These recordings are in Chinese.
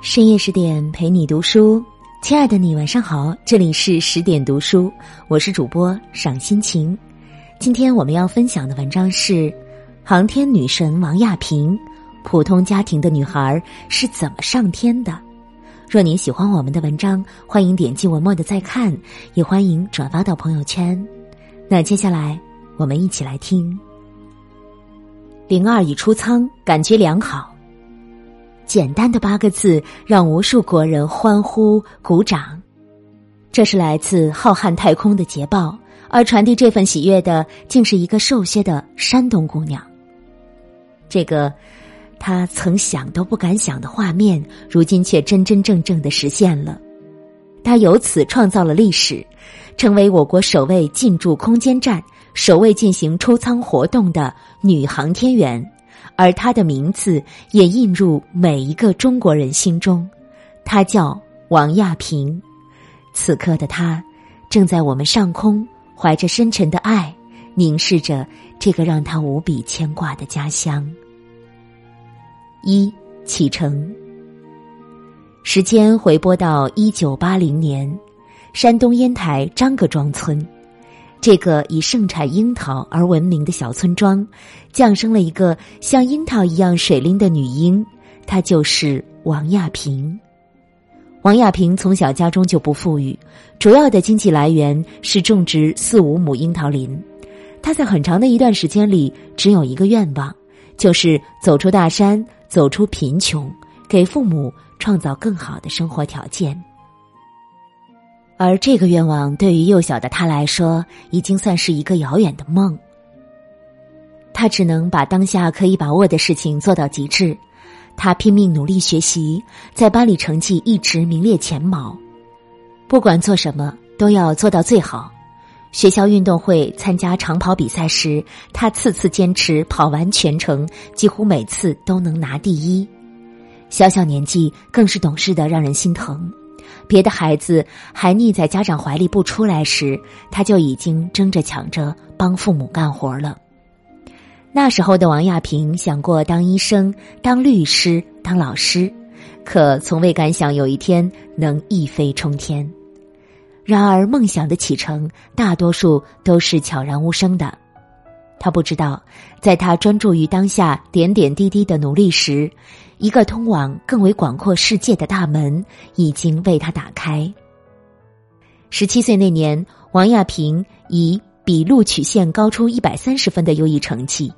深夜十点陪你读书，亲爱的你晚上好，这里是十点读书，我是主播赏心情。今天我们要分享的文章是航天女神王亚平，普通家庭的女孩是怎么上天的？若您喜欢我们的文章，欢迎点击文末的再看，也欢迎转发到朋友圈。那接下来我们一起来听。灵儿已出舱，感觉良好。简单的八个字让无数国人欢呼鼓掌，这是来自浩瀚太空的捷报，而传递这份喜悦的竟是一个瘦削的山东姑娘。这个她曾想都不敢想的画面，如今却真真正正的实现了。她由此创造了历史，成为我国首位进驻空间站、首位进行出舱活动的女航天员。而她的名字也印入每一个中国人心中，她叫王亚平。此刻的她，正在我们上空，怀着深沉的爱，凝视着这个让她无比牵挂的家乡。一启程，时间回拨到一九八零年，山东烟台张各庄村。这个以盛产樱桃而闻名的小村庄，降生了一个像樱桃一样水灵的女婴，她就是王亚平。王亚平从小家中就不富裕，主要的经济来源是种植四五亩樱桃林。她在很长的一段时间里只有一个愿望，就是走出大山，走出贫穷，给父母创造更好的生活条件。而这个愿望对于幼小的他来说，已经算是一个遥远的梦。他只能把当下可以把握的事情做到极致。他拼命努力学习，在班里成绩一直名列前茅。不管做什么，都要做到最好。学校运动会参加长跑比赛时，他次次坚持跑完全程，几乎每次都能拿第一。小小年纪，更是懂事的让人心疼。别的孩子还腻在家长怀里不出来时，他就已经争着抢着帮父母干活了。那时候的王亚平想过当医生、当律师、当老师，可从未敢想有一天能一飞冲天。然而，梦想的启程大多数都是悄然无声的。他不知道，在他专注于当下点点滴滴的努力时。一个通往更为广阔世界的大门已经为他打开。十七岁那年，王亚平以比录取线高出一百三十分的优异成绩，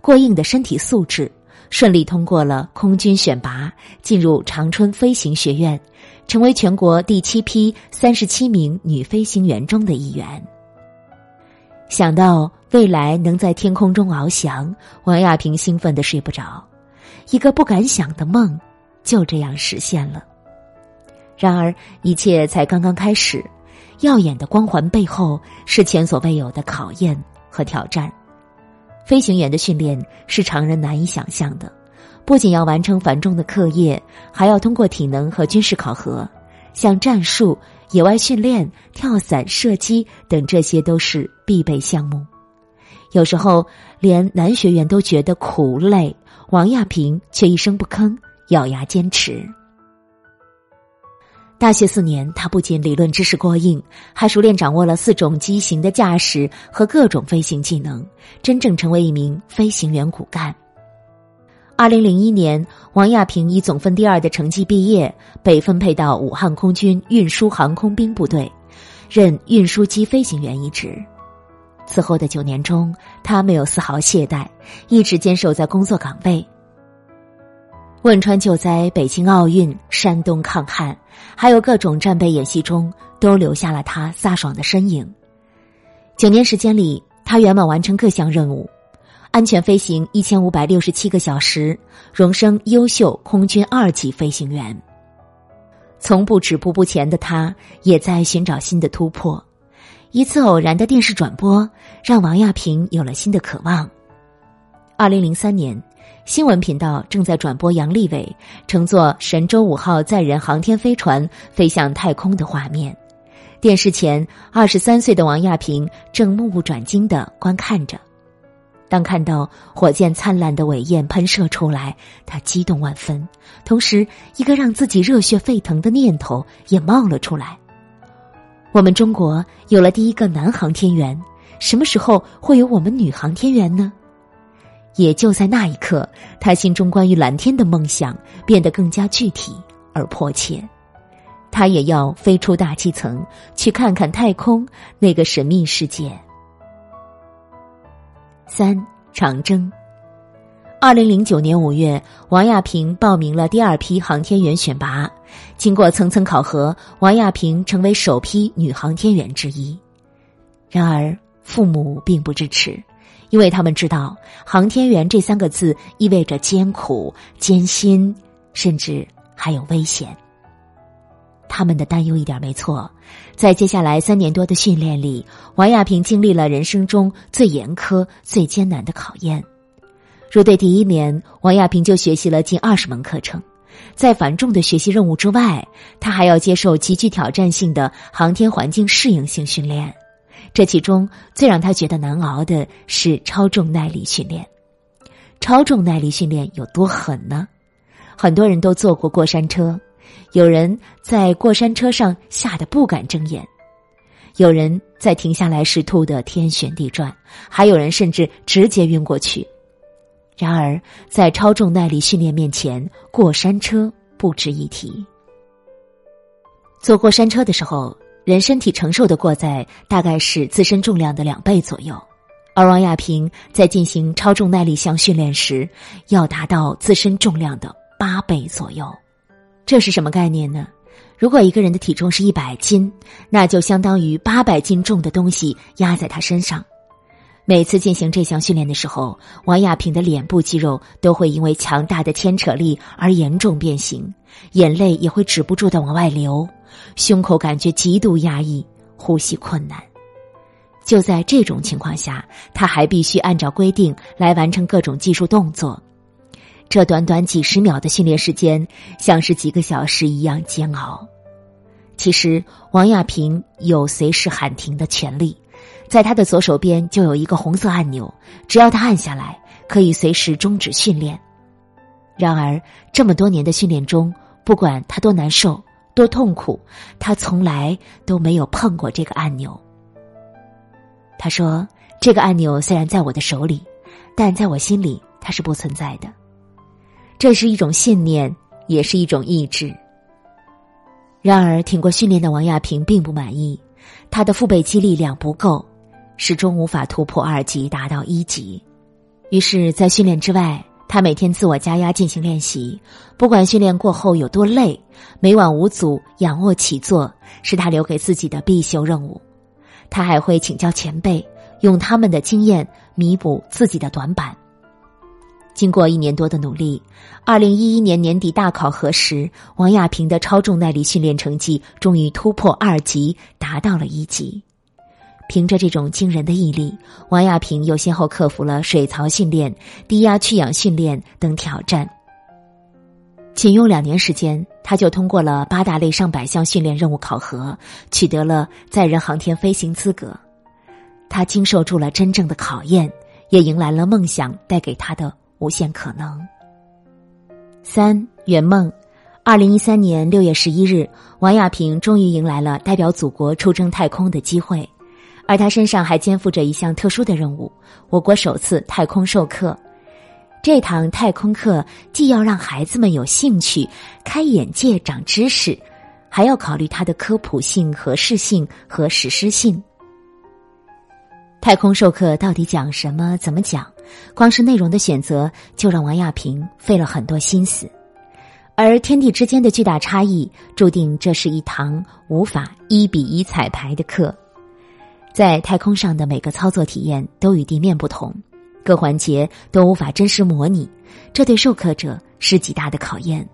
过硬的身体素质，顺利通过了空军选拔，进入长春飞行学院，成为全国第七批三十七名女飞行员中的一员。想到未来能在天空中翱翔，王亚平兴奋的睡不着。一个不敢想的梦，就这样实现了。然而，一切才刚刚开始。耀眼的光环背后，是前所未有的考验和挑战。飞行员的训练是常人难以想象的，不仅要完成繁重的课业，还要通过体能和军事考核，像战术、野外训练、跳伞、射击等，这些都是必备项目。有时候，连男学员都觉得苦累。王亚平却一声不吭，咬牙坚持。大学四年，他不仅理论知识过硬，还熟练掌握了四种机型的驾驶和各种飞行技能，真正成为一名飞行员骨干。二零零一年，王亚平以总分第二的成绩毕业，被分配到武汉空军运输航空兵部队，任运输机飞行员一职。此后的九年中，他没有丝毫懈怠，一直坚守在工作岗位。汶川救灾、北京奥运、山东抗旱，还有各种战备演习中，都留下了他飒爽的身影。九年时间里，他圆满完成各项任务，安全飞行一千五百六十七个小时，荣升优秀空军二级飞行员。从不止步不前的他，也在寻找新的突破。一次偶然的电视转播，让王亚平有了新的渴望。二零零三年，新闻频道正在转播杨利伟乘坐神舟五号载人航天飞船飞向太空的画面。电视前，二十三岁的王亚平正目不转睛的观看着。当看到火箭灿烂的尾焰喷射出来，他激动万分，同时一个让自己热血沸腾的念头也冒了出来：我们中国有了第一个男航天员，什么时候会有我们女航天员呢？也就在那一刻，他心中关于蓝天的梦想变得更加具体而迫切。他也要飞出大气层，去看看太空那个神秘世界。三长征。二零零九年五月，王亚平报名了第二批航天员选拔。经过层层考核，王亚平成为首批女航天员之一。然而，父母并不支持，因为他们知道“航天员”这三个字意味着艰苦、艰辛，甚至还有危险。他们的担忧一点没错，在接下来三年多的训练里，王亚平经历了人生中最严苛、最艰难的考验。入队第一年，王亚平就学习了近二十门课程，在繁重的学习任务之外，他还要接受极具挑战性的航天环境适应性训练。这其中最让他觉得难熬的是超重耐力训练。超重耐力训练有多狠呢？很多人都坐过过山车。有人在过山车上吓得不敢睁眼，有人在停下来时吐得天旋地转，还有人甚至直接晕过去。然而，在超重耐力训练面前，过山车不值一提。坐过山车的时候，人身体承受的过载大概是自身重量的两倍左右，而王亚平在进行超重耐力项训练时，要达到自身重量的八倍左右。这是什么概念呢？如果一个人的体重是一百斤，那就相当于八百斤重的东西压在他身上。每次进行这项训练的时候，王亚平的脸部肌肉都会因为强大的牵扯力而严重变形，眼泪也会止不住的往外流，胸口感觉极度压抑，呼吸困难。就在这种情况下，他还必须按照规定来完成各种技术动作。这短短几十秒的训练时间，像是几个小时一样煎熬。其实，王亚平有随时喊停的权利，在他的左手边就有一个红色按钮，只要他按下来，可以随时终止训练。然而，这么多年的训练中，不管他多难受、多痛苦，他从来都没有碰过这个按钮。他说：“这个按钮虽然在我的手里，但在我心里，它是不存在的。”这是一种信念，也是一种意志。然而，挺过训练的王亚平并不满意，他的腹背肌力量不够，始终无法突破二级达到一级。于是，在训练之外，他每天自我加压进行练习，不管训练过后有多累，每晚五组仰卧起坐是他留给自己的必修任务。他还会请教前辈，用他们的经验弥补自己的短板。经过一年多的努力，二零一一年年底大考核时，王亚平的超重耐力训练成绩终于突破二级，达到了一级。凭着这种惊人的毅力，王亚平又先后克服了水槽训练、低压去氧训练等挑战。仅用两年时间，他就通过了八大类上百项训练任务考核，取得了载人航天飞行资格。他经受住了真正的考验，也迎来了梦想带给他的。无限可能。三圆梦，二零一三年六月十一日，王亚平终于迎来了代表祖国出征太空的机会，而他身上还肩负着一项特殊的任务——我国首次太空授课。这堂太空课既要让孩子们有兴趣、开眼界、长知识，还要考虑它的科普性、合适性和实施性。太空授课到底讲什么？怎么讲？光是内容的选择，就让王亚平费了很多心思，而天地之间的巨大差异，注定这是一堂无法一比一彩排的课。在太空上的每个操作体验都与地面不同，各环节都无法真实模拟，这对授课者是极大的考验。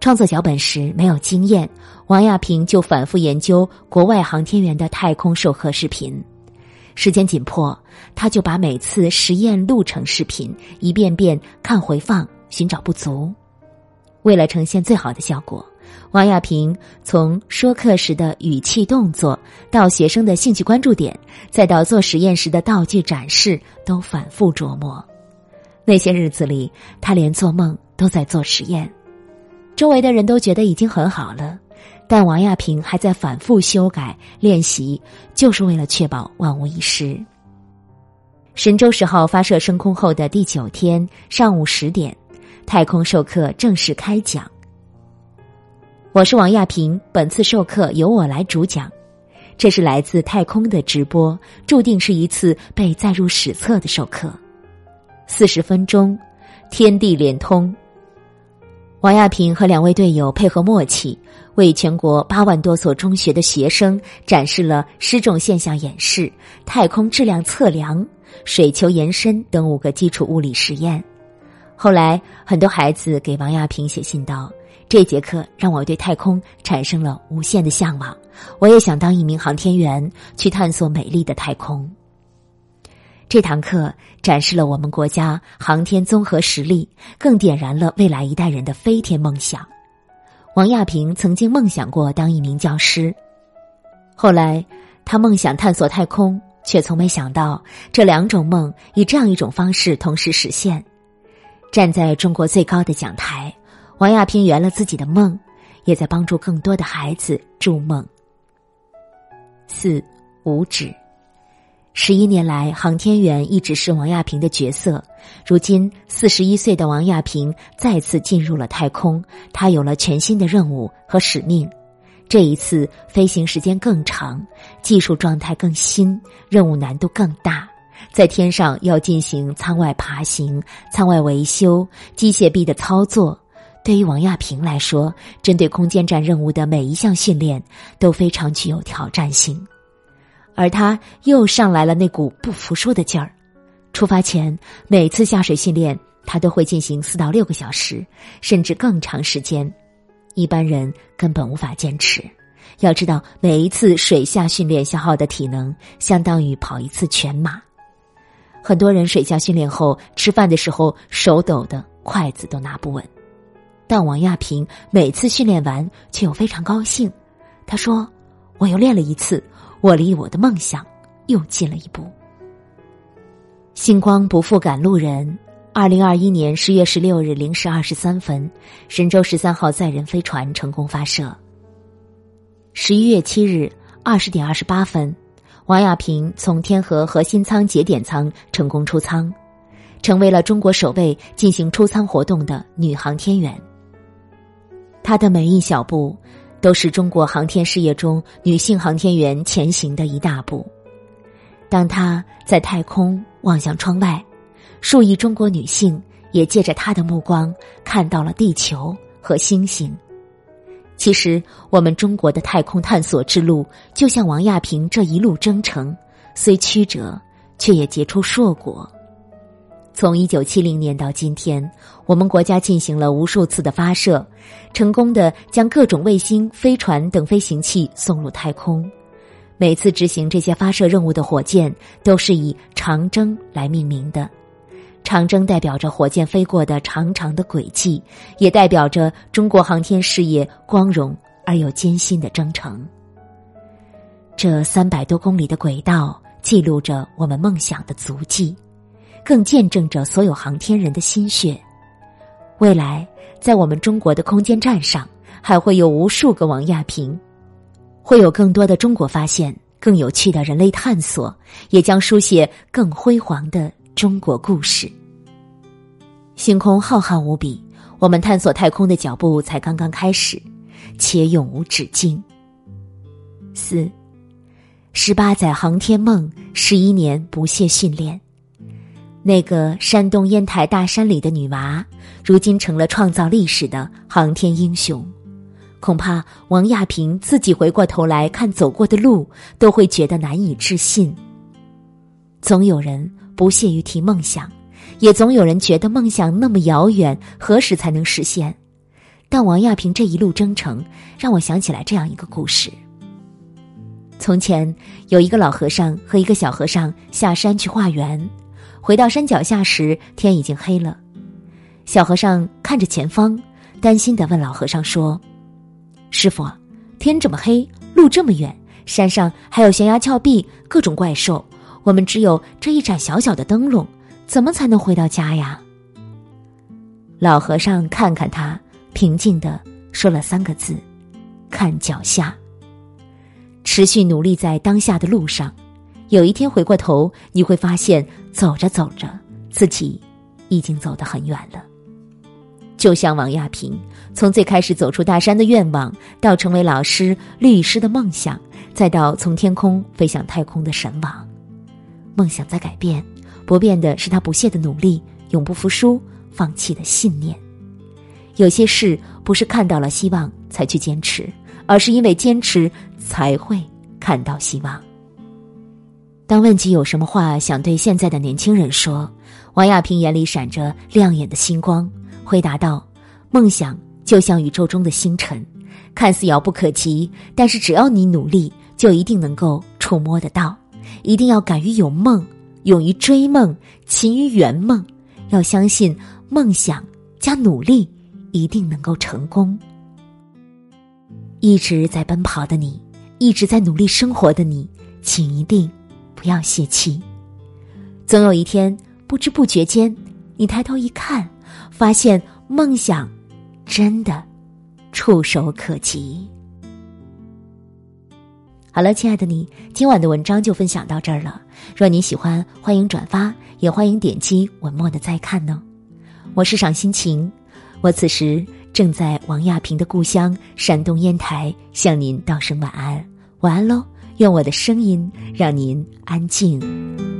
创作脚本时没有经验，王亚平就反复研究国外航天员的太空授课视频。时间紧迫，他就把每次实验路程视频一遍遍看回放，寻找不足。为了呈现最好的效果，王亚平从说课时的语气动作，到学生的兴趣关注点，再到做实验时的道具展示，都反复琢磨。那些日子里，他连做梦都在做实验。周围的人都觉得已经很好了，但王亚平还在反复修改练习，就是为了确保万无一失。神舟十号发射升空后的第九天上午十点，太空授课正式开讲。我是王亚平，本次授课由我来主讲。这是来自太空的直播，注定是一次被载入史册的授课。四十分钟，天地连通。王亚平和两位队友配合默契，为全国八万多所中学的学生展示了失重现象演示、太空质量测量、水球延伸等五个基础物理实验。后来，很多孩子给王亚平写信道。这节课让我对太空产生了无限的向往，我也想当一名航天员，去探索美丽的太空。这堂课展示了我们国家航天综合实力，更点燃了未来一代人的飞天梦想。王亚平曾经梦想过当一名教师，后来他梦想探索太空，却从没想到这两种梦以这样一种方式同时实现。站在中国最高的讲台。王亚平圆了自己的梦，也在帮助更多的孩子筑梦。四五指，十一年来，航天员一直是王亚平的角色。如今，四十一岁的王亚平再次进入了太空，他有了全新的任务和使命。这一次，飞行时间更长，技术状态更新，任务难度更大。在天上要进行舱外爬行、舱外维修、机械臂的操作。对于王亚平来说，针对空间站任务的每一项训练都非常具有挑战性，而他又上来了那股不服输的劲儿。出发前，每次下水训练，他都会进行四到六个小时，甚至更长时间，一般人根本无法坚持。要知道，每一次水下训练消耗的体能，相当于跑一次全马。很多人水下训练后吃饭的时候，手抖的筷子都拿不稳。但王亚平每次训练完却又非常高兴，他说：“我又练了一次，我离我的梦想又近了一步。”星光不负赶路人，二零二一年十月十六日零时二十三分，神舟十三号载人飞船成功发射。十一月七日二十点二十八分，王亚平从天河核心舱节点舱成功出舱，成为了中国首位进行出舱活动的女航天员。她的每一小步，都是中国航天事业中女性航天员前行的一大步。当她在太空望向窗外，数亿中国女性也借着她的目光看到了地球和星星。其实，我们中国的太空探索之路，就像王亚平这一路征程，虽曲折，却也结出硕果。从一九七零年到今天，我们国家进行了无数次的发射，成功的将各种卫星、飞船等飞行器送入太空。每次执行这些发射任务的火箭都是以“长征”来命名的，“长征”代表着火箭飞过的长长的轨迹，也代表着中国航天事业光荣而又艰辛的征程。这三百多公里的轨道，记录着我们梦想的足迹。更见证着所有航天人的心血。未来，在我们中国的空间站上，还会有无数个王亚平，会有更多的中国发现，更有趣的人类探索，也将书写更辉煌的中国故事。星空浩瀚无比，我们探索太空的脚步才刚刚开始，且永无止境。四，十八载航天梦，十一年不懈训练。那个山东烟台大山里的女娃，如今成了创造历史的航天英雄。恐怕王亚平自己回过头来看走过的路，都会觉得难以置信。总有人不屑于提梦想，也总有人觉得梦想那么遥远，何时才能实现？但王亚平这一路征程，让我想起来这样一个故事：从前有一个老和尚和一个小和尚下山去化缘。回到山脚下时，天已经黑了。小和尚看着前方，担心的问老和尚说：“师傅，天这么黑，路这么远，山上还有悬崖峭壁，各种怪兽，我们只有这一盏小小的灯笼，怎么才能回到家呀？”老和尚看看他，平静的说了三个字：“看脚下。”持续努力在当下的路上，有一天回过头，你会发现，走着走着，自己已经走得很远了。就像王亚平，从最开始走出大山的愿望，到成为老师、律师的梦想，再到从天空飞向太空的神往，梦想在改变，不变的是他不懈的努力，永不服输。放弃的信念，有些事不是看到了希望才去坚持，而是因为坚持才会看到希望。当问及有什么话想对现在的年轻人说，王亚平眼里闪着亮眼的星光，回答道：“梦想就像宇宙中的星辰，看似遥不可及，但是只要你努力，就一定能够触摸得到。一定要敢于有梦，勇于追梦，勤于圆梦，要相信。”梦想加努力，一定能够成功。一直在奔跑的你，一直在努力生活的你，请一定不要泄气。总有一天，不知不觉间，你抬头一看，发现梦想真的触手可及。好了，亲爱的你，今晚的文章就分享到这儿了。若你喜欢，欢迎转发，也欢迎点击文末的再看呢。我是赏心情，我此时正在王亚平的故乡山东烟台向您道声晚安，晚安喽！用我的声音让您安静。